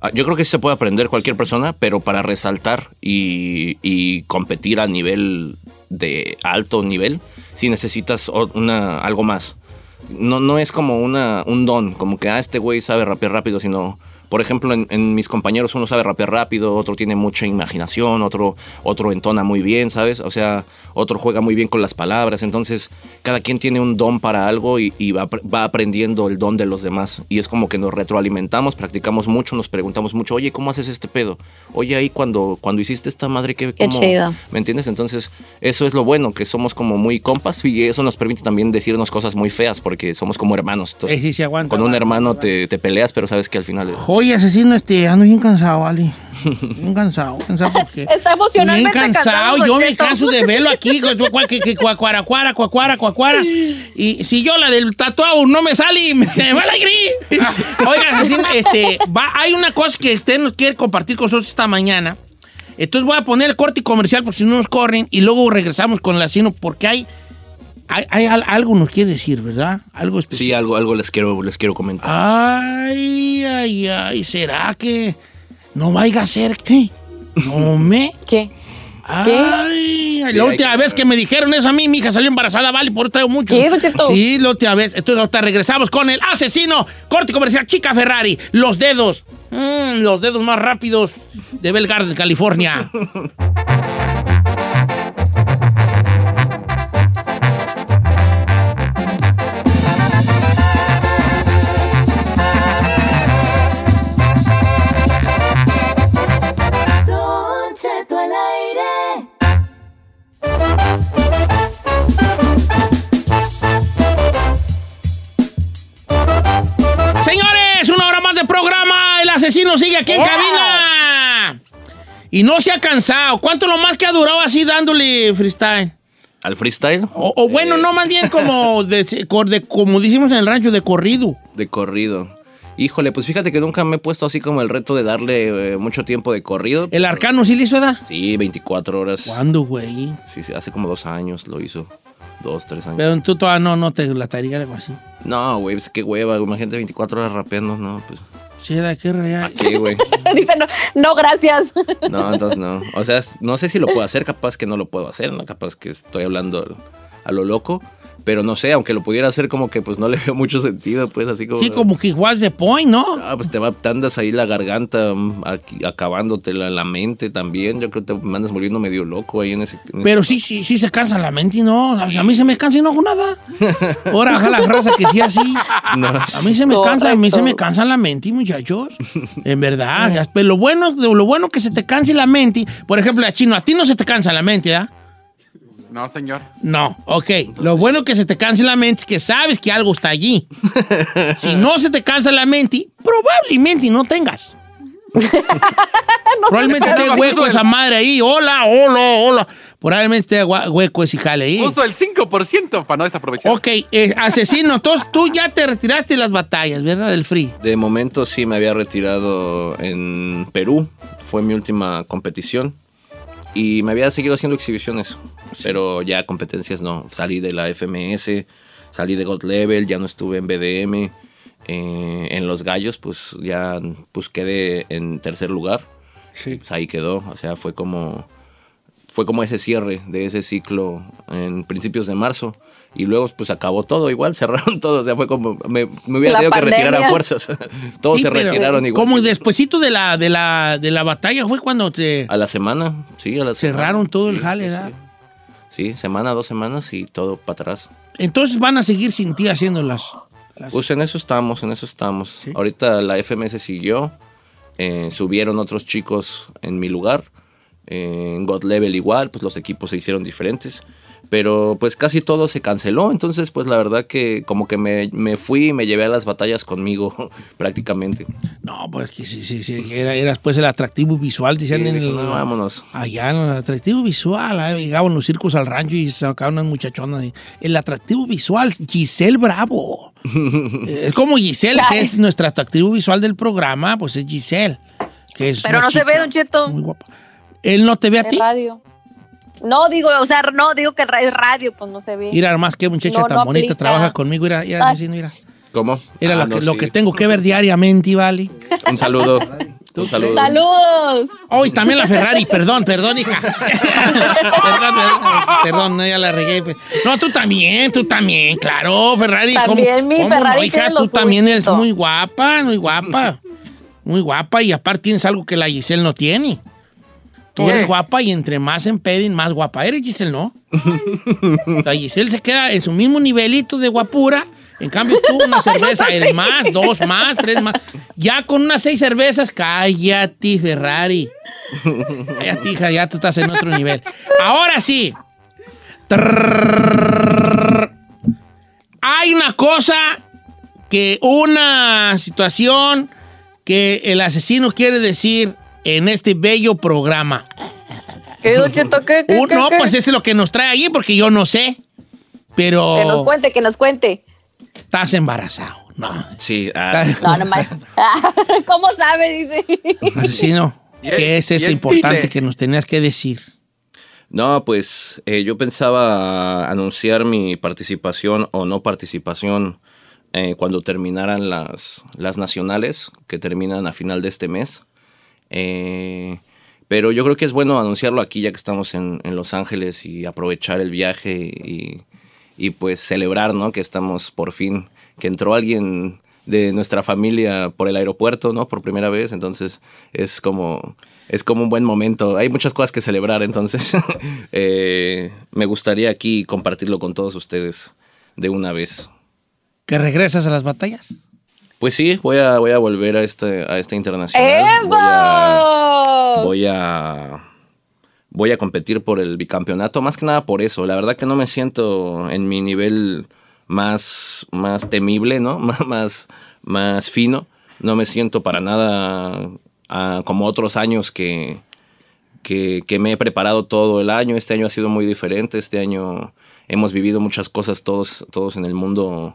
Ah, Yo creo que sí se puede aprender cualquier persona, pero para resaltar y, y competir a nivel de alto nivel, sí necesitas una, algo más. No, no es como una, un don, como que ah, este güey sabe rapear rápido, sino, por ejemplo, en, en mis compañeros uno sabe rapear rápido, otro tiene mucha imaginación, otro, otro entona muy bien, ¿sabes? O sea, otro juega muy bien con las palabras. Entonces, cada quien tiene un don para algo y, y va, va aprendiendo el don de los demás. Y es como que nos retroalimentamos, practicamos mucho, nos preguntamos mucho, oye, ¿cómo haces este pedo? Oye, ahí cuando, cuando hiciste esta madre, ¿qué, Qué cómo?" chido. ¿Me entiendes? Entonces, eso es lo bueno, que somos como muy compas y eso nos permite también decirnos cosas muy feas porque somos como hermanos. Entonces, sí, sí, aguanta, con un aguanta, hermano aguanta. te, te peleas, pero sabes que al final... Oye, asesino, este, ando bien cansado, ¿vale? Bien cansado, cansado porque... Está emocionalmente Bien cansado, yo me canso de verlo aquí, cuacuara, cuara, cuacuara, cuacuara. Y si yo la del tatuado no me sale, se me va el aire. Oiga, asesino, este, va, hay una cosa que usted nos quiere compartir con nosotros esta mañana. Entonces voy a poner el corte comercial porque si no nos corren y luego regresamos con el asesino porque hay, hay, hay al- algo nos quiere decir, ¿verdad? Algo especial. Sí, algo, algo les, quiero, les quiero comentar. Ay, ay, ay, ¿será que no vaya a ser qué? No me. ¿Qué? Ay, Sí, la última que- vez que me dijeron eso a mí, mi hija salió embarazada, vale, por eso traigo mucho. ¿Qué? Sí, la última vez. Entonces, ahorita regresamos con el asesino, corte comercial, chica Ferrari, los dedos, mm, los dedos más rápidos de Belgar de California. Y no se ha cansado. ¿Cuánto lo más que ha durado así dándole freestyle? ¿Al freestyle? O, o bueno, Eh, no, más bien como, de, de- como decimos en el rancho, de corrido. De corrido. Híjole, pues fíjate que nunca me he puesto así como el reto de darle eh, mucho tiempo de corrido. ¿El arcano sí le hizo edad? Sí, 24 horas. ¿Cuándo, güey? Sí, sí, hace como dos años lo hizo. Dos, tres años. Pero tú todavía no, no te lataría algo así. No, güey, pues qué hueva. Imagínate 24 horas rapeando, no, pues. Sí, de qué rayar. Sí, güey. Dice, no, no, gracias. No, entonces no. O sea, es- no sé si lo puedo hacer, capaz que no lo puedo hacer, ¿no? Capaz que estoy hablando a lo loco. Pero no sé, aunque lo pudiera hacer como que pues no le veo mucho sentido, pues así como... Sí, como que what's the point, ¿no? Ah, pues te va, te andas ahí la garganta, mm, aquí, acabándote la, la mente también. Yo creo que te me andas volviendo medio loco ahí en ese... en Pero sí, sí, sí se cansa la mente y no. O sea, a mí se me cansa y no hago nada. Ahora baja la raza que sí así. No, A mí se me cansa, a mí se me cansa la mente, muchachos. En verdad. Pero lo bueno, lo bueno que se te canse la mente. Por ejemplo, a Chino, a ti no se te cansa la mente, ¿ah? No, señor. No, ok. Lo bueno que se te canse la mente es que sabes que algo está allí. Si no se te cansa la mente, probablemente no tengas. probablemente Pero esté no, hueco esa madre ahí. Hola, hola, hola. Probablemente esté hueco ese jale ahí. Uso el 5% para no desaprovechar. Ok, eh, asesino, entonces tú ya te retiraste de las batallas, ¿verdad? Del free. De momento sí me había retirado en Perú. Fue mi última competición. Y me había seguido haciendo exhibiciones. Pero ya competencias no. Salí de la FMS, salí de God Level, ya no estuve en BDM. Eh, en los gallos, pues ya pues quedé en tercer lugar. Sí. Pues ahí quedó. O sea, fue como. Fue como ese cierre de ese ciclo en principios de marzo. Y luego, pues acabó todo igual, cerraron todo. O sea, fue como. Me, me hubiera La tenido que retirar a fuerzas. Todos Sí, se pero retiraron igual. Como despuesito de la, de, la, de la batalla fue cuando te A la semana, sí, a la semana. cerraron todo el Sí, jale, sí, semana, dos semanas y todo para atrás. Entonces van a seguir sin ti haciendo las... las- Pues en eso estamos, en eso estamos. Ahorita la FMS siguió, eh, subieron otros chicos en mi lugar, eh, en God Level igual, pues los equipos se hicieron diferentes, pero pues casi todo se canceló, entonces pues la verdad que como que me, me fui y me llevé a las batallas conmigo prácticamente. No, pues que sí, sí, sí. Era, era después el atractivo visual, decían Sí, en el... "No, vámonos. Allá, en el atractivo visual, llegaban los circos al rancho y sacaban unas muchachonas. y- El atractivo visual, Giselle Bravo. Eh, es como Giselle, que es nuestro atractivo visual del programa, pues es Giselle. Que es Pero no se ve, Don Cheto. Muy guapa. ¿Él no te ve a En ti? radio. No, digo, o sea, no, digo que es radio, pues no se ve. Mira, más que muchacha No, tan no bonita, aplica. trabaja conmigo. Mira, mira, asesino, mira. ¿Cómo? Era Ah, lo, no, que, lo sí. que tengo que ver diariamente, ¿vale? Un saludo. Un saludo. ¡Saludos! Oh, y también la Ferrari, perdón, perdón, hija. perdón, perdón, perdón, no, ya la regué. pues. No, tú también, tú también, claro, Ferrari. También mi Ferrari no, hija, tú también eres muy guapa, muy guapa. Muy guapa y aparte tienes algo que la Giselle no tiene. Tú eres guapa y entre más empeden, más guapa eres, Giselle, ¿no? Giselle se queda en su mismo nivelito de guapura. En cambio, tú una cerveza eres más, dos más, tres más. Ya con unas seis cervezas, cállate, Ferrari. Cállate, hija, ya tú estás en otro nivel. Ahora sí. Hay una cosa que una situación que el asesino quiere decir en este bello programa. ¿Qué, Cheto? ¿Qué, qué, Uh, qué, no, qué? pues eso es lo que nos trae allí porque yo no sé. Pero Que nos cuente, que nos cuente. estás embarazado. No. Sí, ah, No, no más. ¿Cómo sabe? Dice. Asesino, el- ¿qué es eso importante que nos tenías que decir? No, pues eh, yo pensaba anunciar mi participación o no participación eh, cuando terminaran las, las nacionales, que terminan a final de este mes. Eh, pero yo creo que es bueno anunciarlo aquí ya que estamos en, Los Ángeles y aprovechar el viaje y, y, pues celebrar, ¿no? Que estamos por fin, que entró alguien de nuestra familia por el aeropuerto, ¿no? Por primera vez, entonces es como, es como un buen momento. Hay muchas cosas que celebrar, entonces eh, me gustaría aquí compartirlo con todos ustedes de una vez. ¿Que regresas a las batallas? Pues sí, voy a, voy a volver a este, a esta internacional. Voy a, ¡Eso! voy a voy a competir por el bicampeonato, más que nada por eso. La verdad que no me siento en mi nivel más, más temible, ¿no? más, más fino. No me siento para nada ah, como otros años que, que, que me he preparado todo el año. Este año ha sido muy diferente. Este año hemos vivido muchas cosas todos, todos en el mundo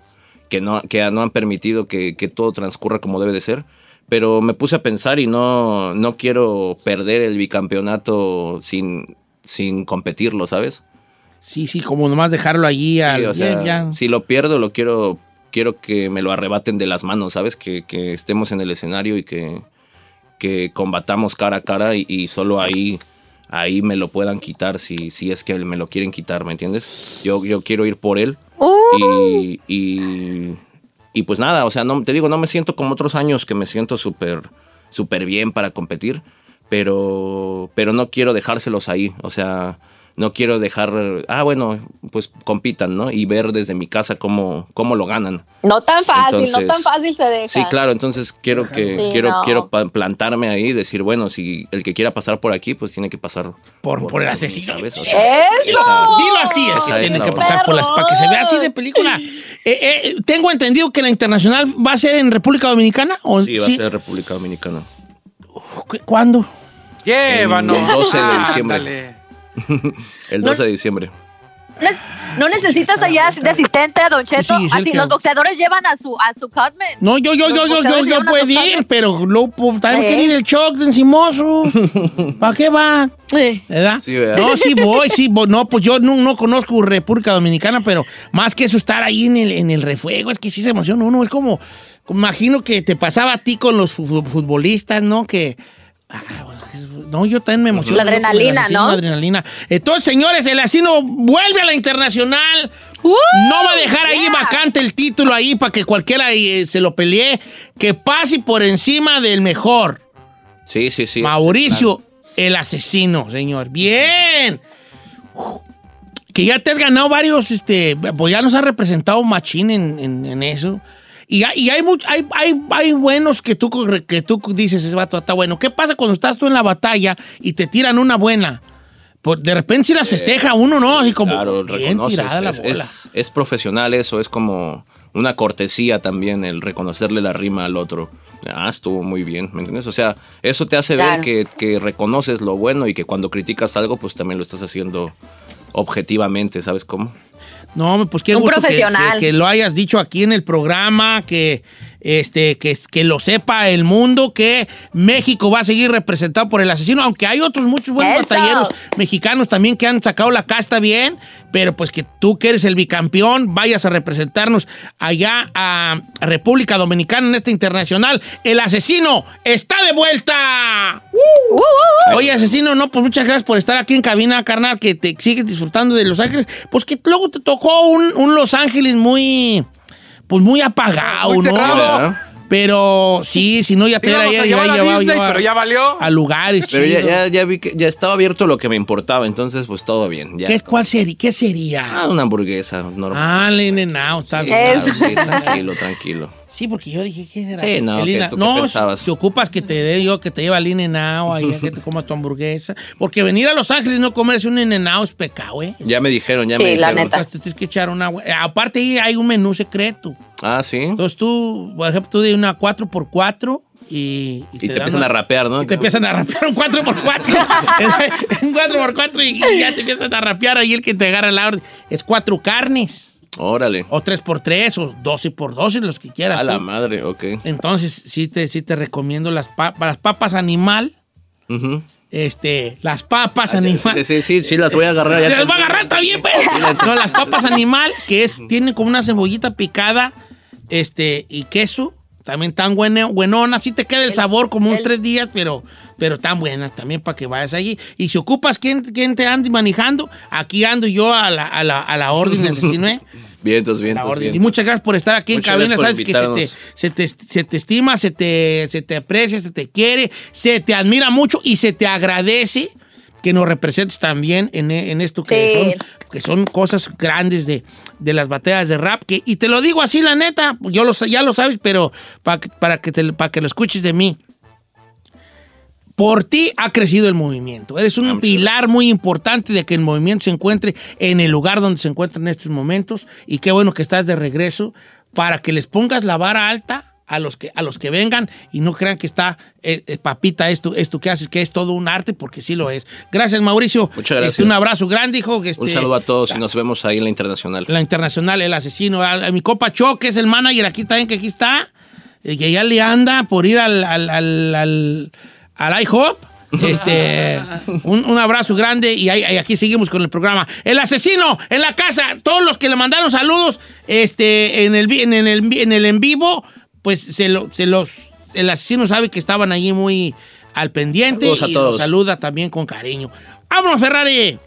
que no, que no han permitido que, que todo transcurra como debe de ser. Pero me puse a pensar y no, no quiero perder el bicampeonato sin, sin competirlo, ¿sabes? Sí, sí, como nomás dejarlo allí. Sí, al- o sea, ya- ya. si lo pierdo, lo quiero quiero que me lo arrebaten de las manos, ¿sabes? Que, que estemos en el escenario y que, que combatamos cara a cara y, y solo ahí, ahí me lo puedan quitar si, si es que me lo quieren quitar, ¿me entiendes? Yo, yo quiero ir por él y, y, y pues nada, o sea, no, te digo, no me siento como otros años que me siento súper súper bien para competir, pero, pero no quiero dejárselos ahí, o sea, no quiero dejar, ah, bueno, pues compitan, ¿no? Y ver desde mi casa cómo, cómo lo ganan. No tan fácil, no tan fácil se deja. Sí, claro, entonces quiero que Sí, quiero no. quiero plantarme ahí y decir, bueno, si el que quiera pasar por aquí, pues tiene que pasar Por- por el asesino. ¿sabes? O sea, ¡Eso! esa- Dilo así, es que tiene que pasar por las para que se vea así de película. Eh, eh, tengo entendido que la internacional va a ser en República Dominicana o sí, va a ser República Dominicana. ¿Cu- ¿Cuándo? Llévanos. El 12 de diciembre. Ándale. El 12 de diciembre. No necesitas allá de asistente, Don Cheto. Sí, sí, Así que- los boxeadores llevan a su, a su cutman. No, yo, yo, yo, yo, yo, yo puedo ir, pero pues, también ¿Eh? quiere ir el shock de encimoso. ¿Para qué va? Sí. ¿Verdad? Sí, ¿verdad? No, sí voy, sí voy. No, pues yo no, no conozco República Dominicana, pero más que eso, estar ahí en el, en el refuego, es que sí se emociona uno. Es como, imagino que te pasaba a ti con los fu- futbolistas, ¿no? Que. ah, no, yo también me emociono. La adrenalina, asesino, ¿no? La adrenalina. Entonces, señores, el asino vuelve a la internacional. ¡Uh! No va a dejar ahí Yeah. vacante el título ahí para que cualquiera eh, se lo pelee. Que pase por encima del mejor. Sí, sí, sí. Mauricio, el asesino, señor. Bien. Uf, Que ya te has ganado varios, este, pues ya nos ha representado Machín en, en- en eso. Y, hay- y hay, much- hay, hay, hay buenos que tú, corre- que tú dices, ese vato está bueno. ¿Qué pasa cuando estás tú en la batalla y te tiran una buena? Pues de repente si las festeja uno, ¿no? Así como, Claro, bien reconoces, tirada la es, es- es profesional eso, es como una cortesía también el reconocerle la rima al otro. Ah, estuvo muy bien, ¿me entiendes? O sea, eso te hace Claro. ver que, que reconoces lo bueno y que cuando criticas algo, pues también lo estás haciendo objetivamente, ¿sabes cómo? No, pues qué Un gusto que- profesional. Que, que lo hayas dicho aquí en el programa, que, este, que, que lo sepa el mundo, que México va a seguir representado por el asesino, aunque hay otros muchos buenos Eso. batalleros mexicanos también que han sacado la casta bien, pero pues que tú que eres el bicampeón vayas a representarnos allá a República Dominicana en este internacional. El asesino está de vuelta. Uh, uh, uh. Oye, asesino, no, pues muchas gracias por estar aquí en cabina, carnal, que te sigues disfrutando de Los Ángeles. Pues que luego te tocó un, un Los Ángeles muy, pues muy apagado, Muy ¿no? Pero sí, si no, ya te Íbamos hubiera a ya, ya a llevado Disney, yo a- pero ya valió. a lugares Pero ya, ya, ya vi que ya estaba abierto lo que me importaba, entonces pues todo bien. Ya. ¿Qué, ¿Cuál sería? ¿Qué sería? Ah, una hamburguesa normal. Ah, Lene Now, está Sí, bien. claro, sí, tranquilo, tranquilo. Sí, porque yo dije, ¿qué será? Sí, no, ¿qué- In- tú qué no, pensabas? si ocupas que te dé yo, que te lleve al In Now, ahí que te comas tu hamburguesa. Porque venir a Los Ángeles y no comerse un In Now es pecado, ¿eh? Ya me dijeron, ya Sí, me la dijeron. neta. Te tienes que echar una... hue- Aparte ahí hay un menú secreto. Ah, sí. Entonces tú, por ejemplo, tú de una 4x4 y... Y te dan empiezan una- a rapear, ¿no? Y te empiezan a rapear un 4x4. un 4x4 y ya te empiezan a rapear ahí el que te agarra la orden. Es cuatro carnes. Órale. O 3x3 o 12x12, los que quieras. A la tú. madre, ok. Entonces, sí te, sí te recomiendo las, pa- las papas animal. Este, las papas Sí, animal. sí, sí, sí, las voy a agarrar. ya Se las te- va a agarrar también, pues. No, las papas animal, que es, tienen como una cebollita picada, este, y queso. También tan buena, buenona. Sí te queda el sabor como unos tres días, pero, pero tan buenas también para que vayas allí. Y si ocupas quién, quién te ande manejando, aquí ando yo a la, a la, a la orden, asesino, ¿eh? Vientos, La vientos, orden. Y vientos. muchas gracias por estar aquí Muchas en cabina. Sabes que se te, se, te, se te estima, se te, se te aprecia, se te quiere, se te admira mucho y se te agradece que nos representes también en, en esto que, Sí. son, que son cosas grandes de, de las batallas de rap. Que, y te lo digo así, la neta, yo lo, ya lo sabes, pero pa- para que, te- para que lo escuches de mí. Por ti ha crecido el movimiento. Eres un Ah, pilar muy importante de que el movimiento se encuentre en el lugar donde se encuentra en estos momentos. Y qué bueno que estás de regreso para que les pongas la vara alta a los que, a los que vengan y no crean que está, eh, eh, papita, esto, esto que haces, que es todo un arte, porque sí lo es. Gracias, Mauricio. Muchas gracias. Este, un abrazo grande, hijo. Un este, saludo a todos y nos vemos ahí en la internacional. la internacional, el asesino. A, a mi copa Cho, que es el manager aquí también, que aquí está, eh, que ya le anda por ir al, al, al, al, al IHOP. Este, un, un abrazo grande y ahí- aquí seguimos con el programa. El asesino en la casa, todos los que le mandaron saludos este, en, el, en el en vivo, pues se, lo- se los, el asesino sabe que estaban allí muy al pendiente Saludos a y todos. los saluda también con cariño. ¡Vámonos, Ferrari!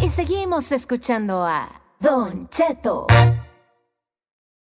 Y seguimos escuchando a Don Cheto.